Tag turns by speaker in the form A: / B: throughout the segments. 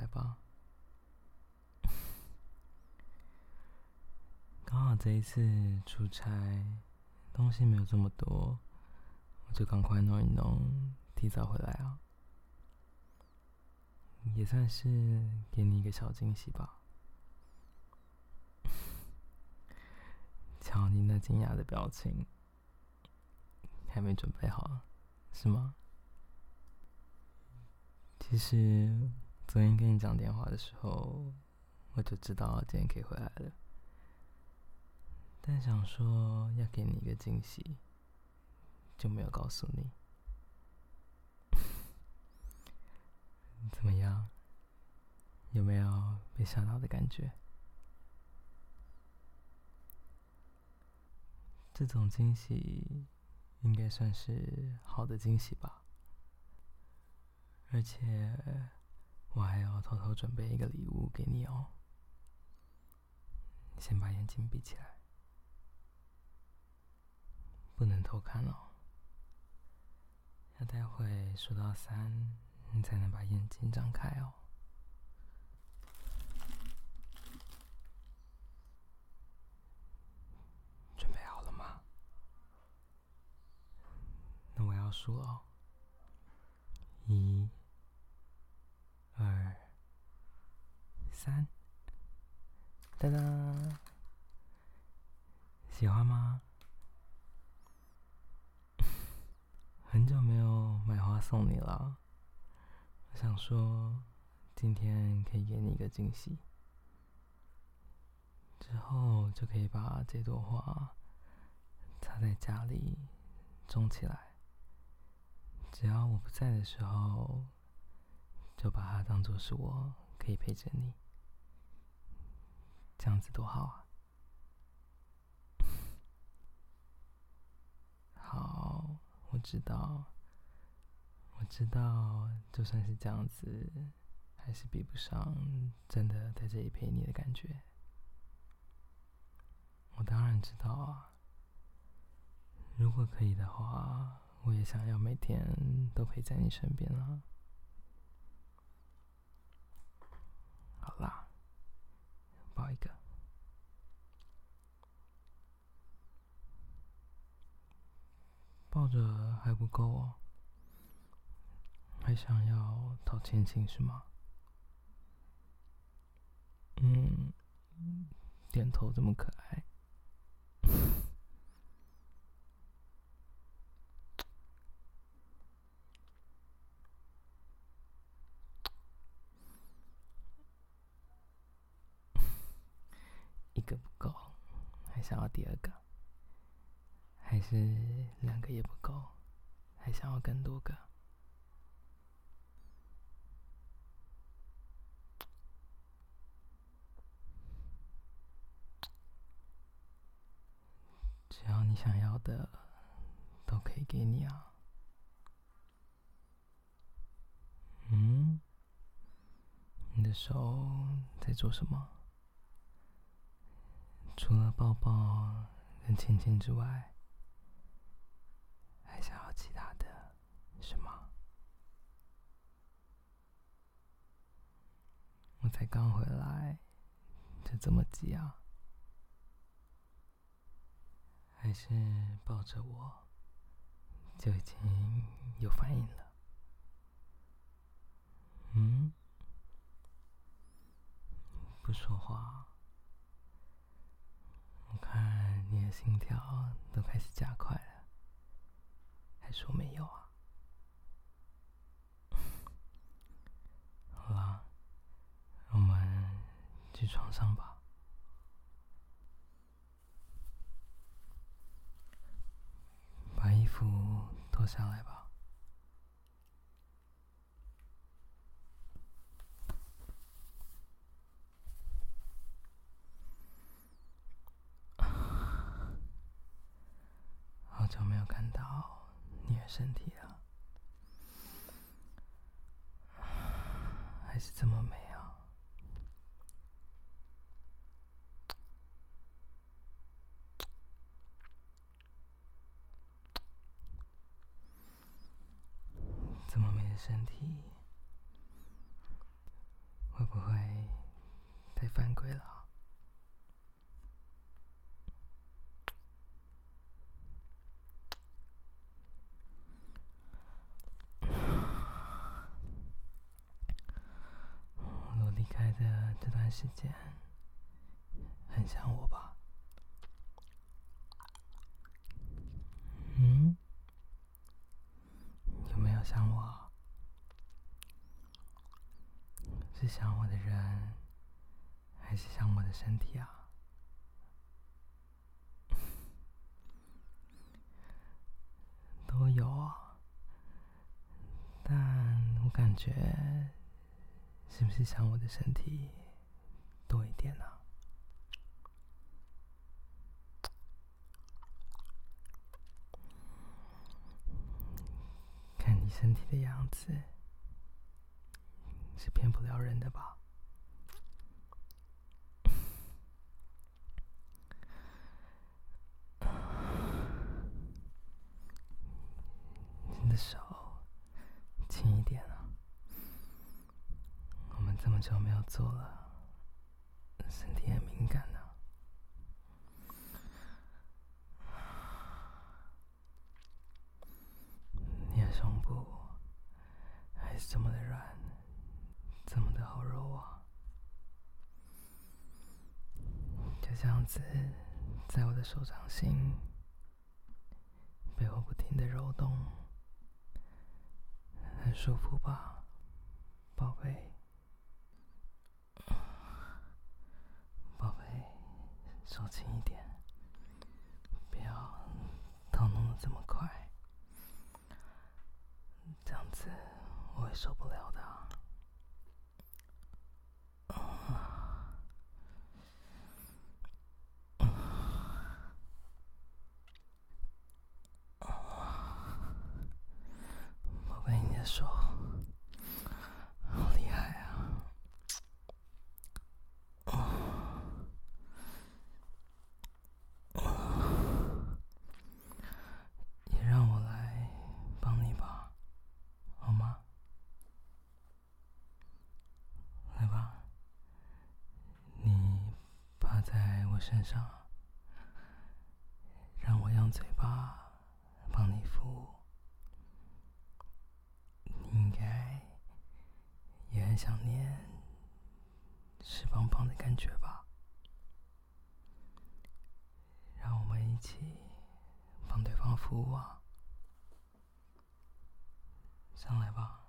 A: 来吧。刚好这一次出差，东西没有这么多，我就赶快弄一弄，提早回来啊。也算是给你一个小惊喜吧。瞧你那惊讶的表情，还没准备好，是吗？其实昨天跟你讲电话的时候，我就知道今天可以回来了。但想说要给你一个惊喜，就没有告诉你。怎么样？有没有被吓到的感觉？这种惊喜应该算是好的惊喜吧。而且我还要偷偷准备一个礼物给你哦。先把眼睛闭起来，不能偷看哦。要待会数到三，你才能把眼睛张开哦。准备好了吗？那我要数哦。一、二、三，哒哒，喜欢吗？很久没有买花送你了。我想说，今天可以给你一个惊喜，之后就可以把这朵花插在家里种起来。只要我不在的时候，就把它当做是我可以陪着你，这样子多好啊！好，我知道。我知道，就算是这样子，还是比不上真的在这里陪你的感觉。我当然知道啊，如果可以的话，我也想要每天都陪在你身边啊。好啦，抱一个，抱着还不够哦。还想要讨亲亲是吗？嗯，点头这么可爱，一个不够，还想要第二个，还是两个也不够，还想要更多个？只要你想要的，都可以给你啊。嗯？你的手在做什么？除了抱抱跟亲亲之外，还想要其他的，是吗？我才刚回来，就这么急啊？还是抱着我，就已经有反应了。嗯？不说话，我看你的心跳都开始加快了，还说没有啊？好了，我们去床上吧。把衣服脱下来吧。好久没有看到你的身体了，还是这么美。这么美的身体会，不会太犯规了？我离开的这段时间，很想我吧？嗯？有没有想我？是想我的人，还是想我的身体啊？都有啊，但我感觉，是不是想我的身体多一点呢？看你身体的样子。是骗不了人的吧？你的手轻一点啊！我们这么久没有做了，身体很敏感的胸部还是这么的软。这么的好揉啊！就这样子，在我的手掌心被我不停的揉动，很舒服吧，宝贝？宝贝，手轻一点，不要动弄的这么快，这样子我会受不了的。手好厉害啊！也让我来帮你吧，好吗？来吧，你趴在我身上，让我用嘴巴帮你敷。应该也很想念湿棒棒的感觉吧？让我们一起帮对方服务啊！上来吧，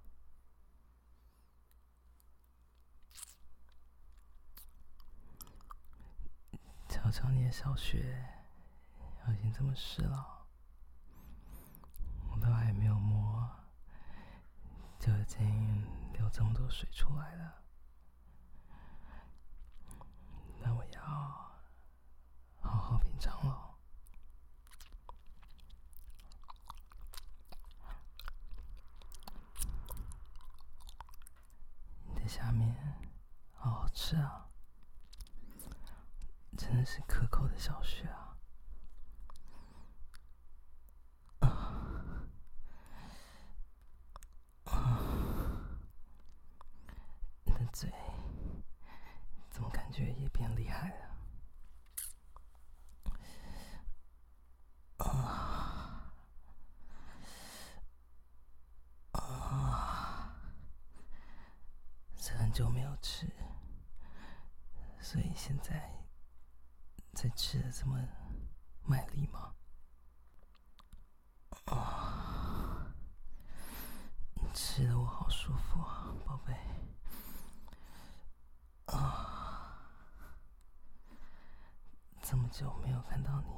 A: 瞧瞧你的小穴，已经这么湿了，我都还没有摸。就已经流这么多水出来了，那我要好好品尝了。你的下面好好吃啊，真的是可口的小穴啊。嘴怎么感觉也变厉害了？啊啊！是很久没有吃，所以现在在吃的这么卖力吗？啊！你吃的我好舒服啊，宝贝。啊！这么久没有看到你，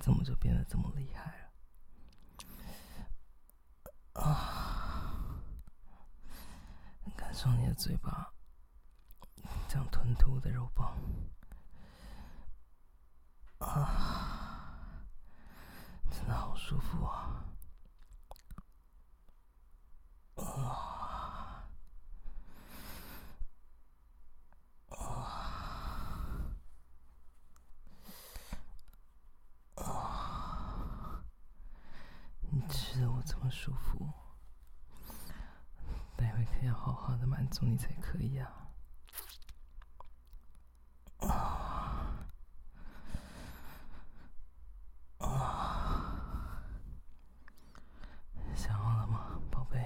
A: 怎么就变得这么厉害了？啊！感受你的嘴巴，这样吞吐的肉棒，啊，真的好舒服啊！啊！这么舒服，待会可要好好的满足你才可以！啊啊！想好了吗，宝贝？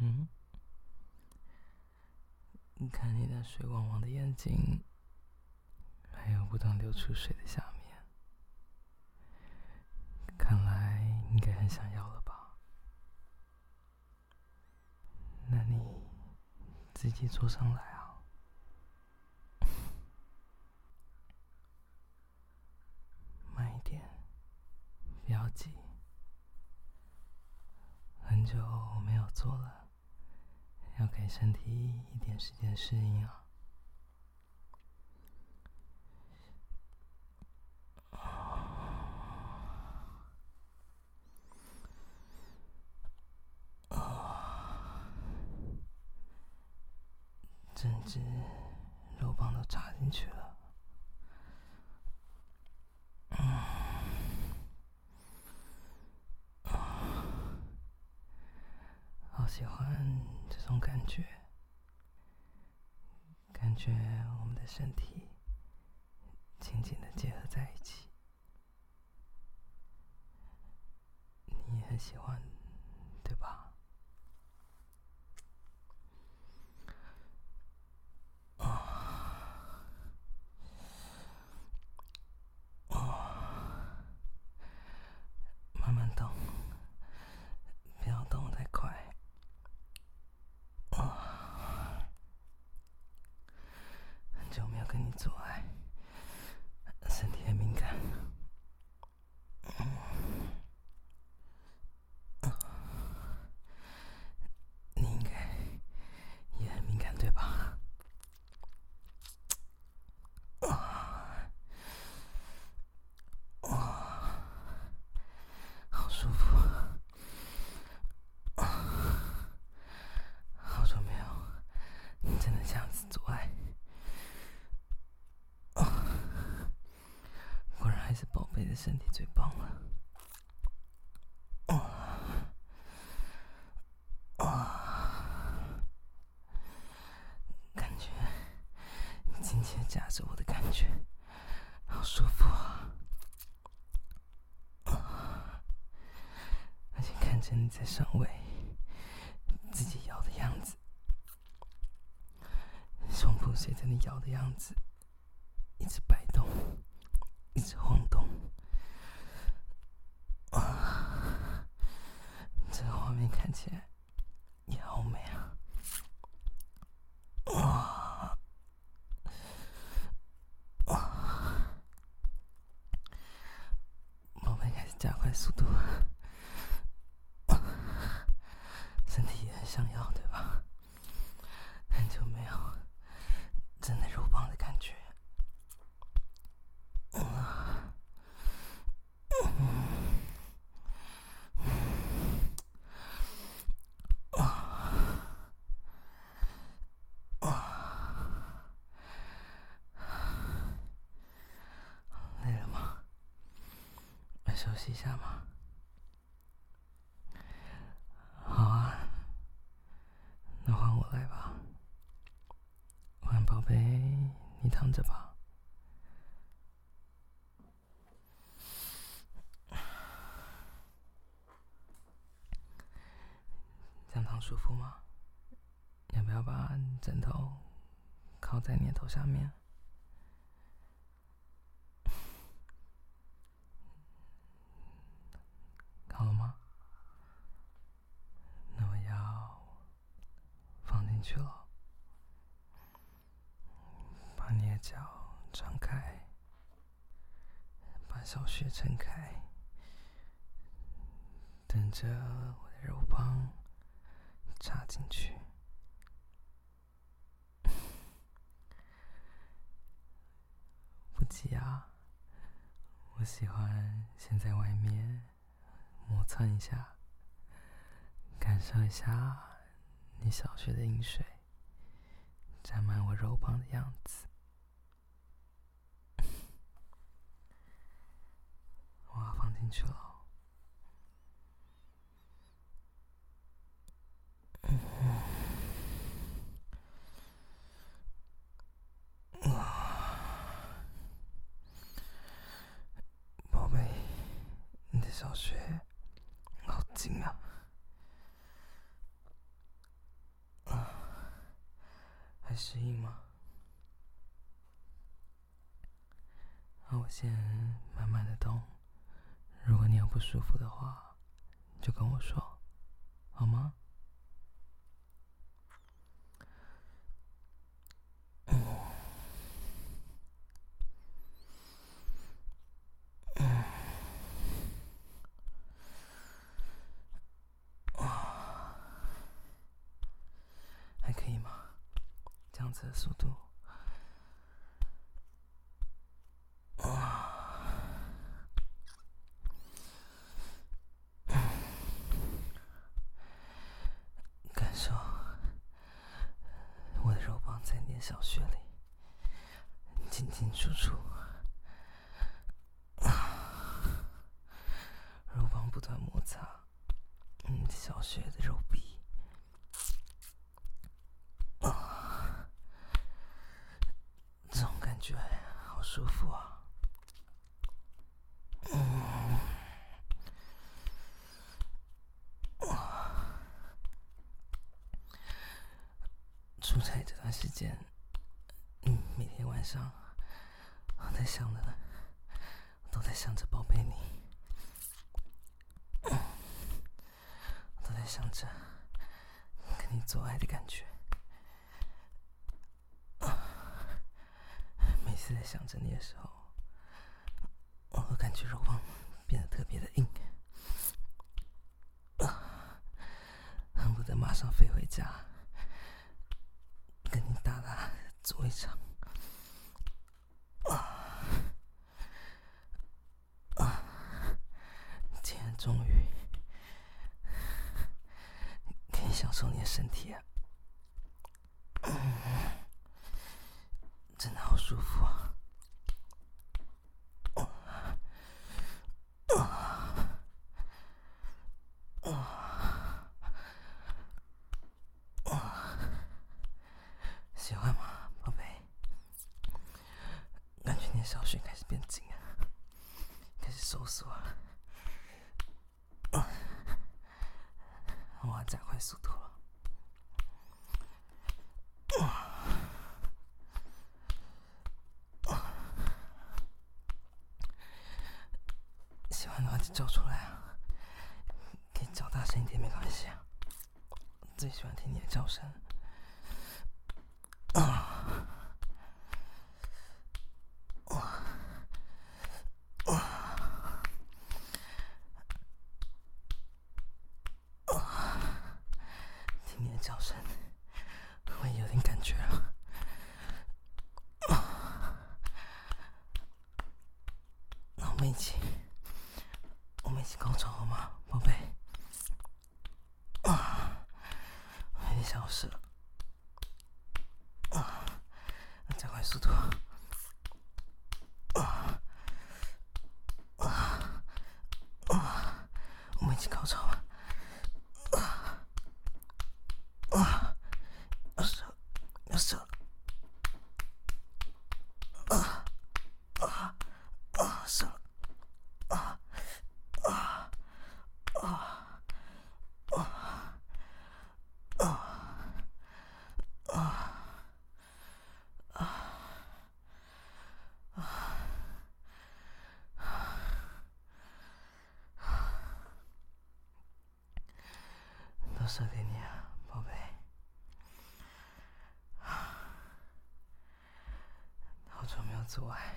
A: 嗯？你你看你那水汪汪的眼睛，还有不断流出水的下面。看来应该很想要了吧？那你自己坐上来啊，慢一点，不要急。很久没有坐了，要给身体一点时间适应啊。整只肉棒都插进去了，好喜欢这种觉，感觉我们的身体紧紧的结合在一起，你也很喜欢，对吧？慢慢等。阻碍，果然还是宝贝的身体最棒了，感觉你紧紧夹着我的感觉，好舒服啊！而且看着你在上位，自己摇的样子，胸部随着你摇的样子，一直摆动，一直晃动。啊！这个画面看起来也好美啊！哇哇！宝贝开始加快速度了，身体也很想要，对吧？很久没有真的肉棒的感觉。休休息一下吗。好啊，那换我来吧。晚安宝贝，你躺着吧。这样躺舒服吗？要不要把枕头靠在你的头下面？好了吗？那我要放进去了，把你的脚张开，把小穴撑开，等着我的肉棒插进去。不急啊，我喜欢先在外面。磨蹭一下，感受一下你小穴的阴水沾满我肉棒的样子。我要放进去了，小学好近啊！啊，还适应吗？那我先慢慢的动。如果你有不舒服的话，就跟我说，好吗？的速度，感受我的肉棒在你的小穴里进进出出，肉棒不断摩擦你小穴的肉壁。舒服啊，嗯，出差这段时间，嗯，每天晚上我在想着，都在想着宝贝你，都在想着跟你做爱的感觉。每次在想着你的时候，我都感觉肉棒变得特别的硬，恨不得马上飞回家，跟你大大做一场。今天终于可以享受你的身体啊！真的好舒服啊！喜欢吗，宝贝？感觉你的小穴开始变紧啊，开始收缩啊！我要加快速度了。叫出来啊！可以叫大声一点，没关系啊。最喜欢听你的叫声。啊！听你的叫声，我也有点感觉了。那我们一起。一起高潮好吗，宝贝？啊，有点小事了。啊，加快速度。啊啊啊！我们一起高潮啊！啊啊！要射，要射！啊啊啊！射！射给你啊，宝贝！好久没有做爱，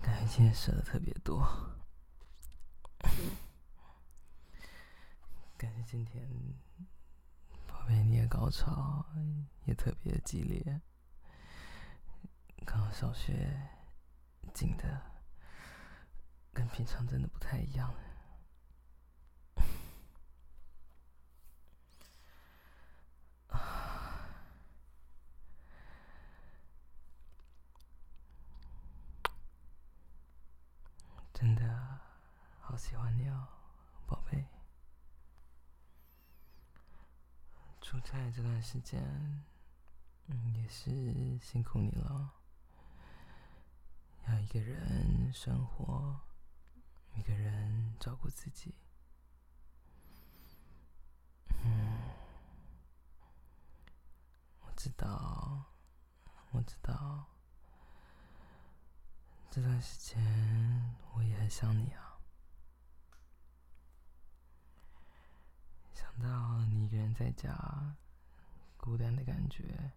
A: 感觉今天射的特别多。感觉今天宝贝你的高潮也特别激烈，刚刚小学紧的跟平常真的不太一样。真的好喜欢你哦，宝贝。出差这段时间，嗯，也是辛苦你了。要一个人生活，一个人照顾自己。嗯，我知道，我知道，这段时间我也很想你啊。想到你一个人在家孤单的感觉，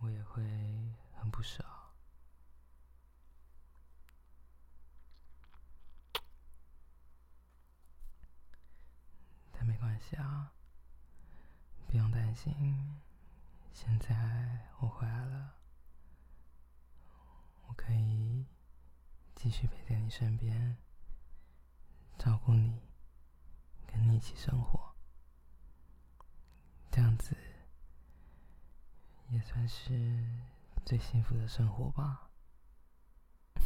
A: 我也会很不舍。但没关系啊，不用担心。现在我回来了，我可以继续陪在你身边，照顾你，跟你一起生活。这样子也算是最幸福的生活吧。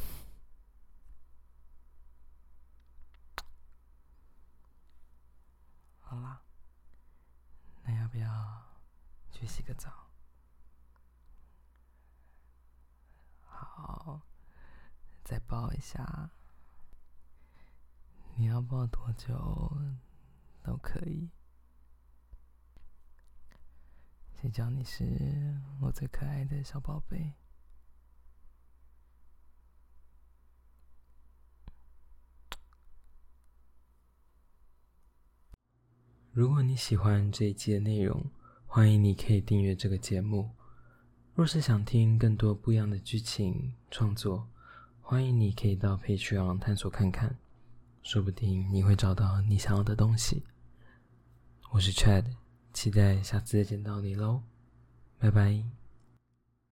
A: 好啦，那要不要去洗个澡？好，再抱一下。你要抱多久都可以。谁叫你是我最可爱的小宝贝？如果你喜欢这一期的内容，欢迎你可以订阅这个节目。若是想听更多不一样的剧情创作，欢迎你可以到 Patreon 探索看看，说不定你会找到你想要的东西。我是 Chad，期待下次再见到你喽，拜拜。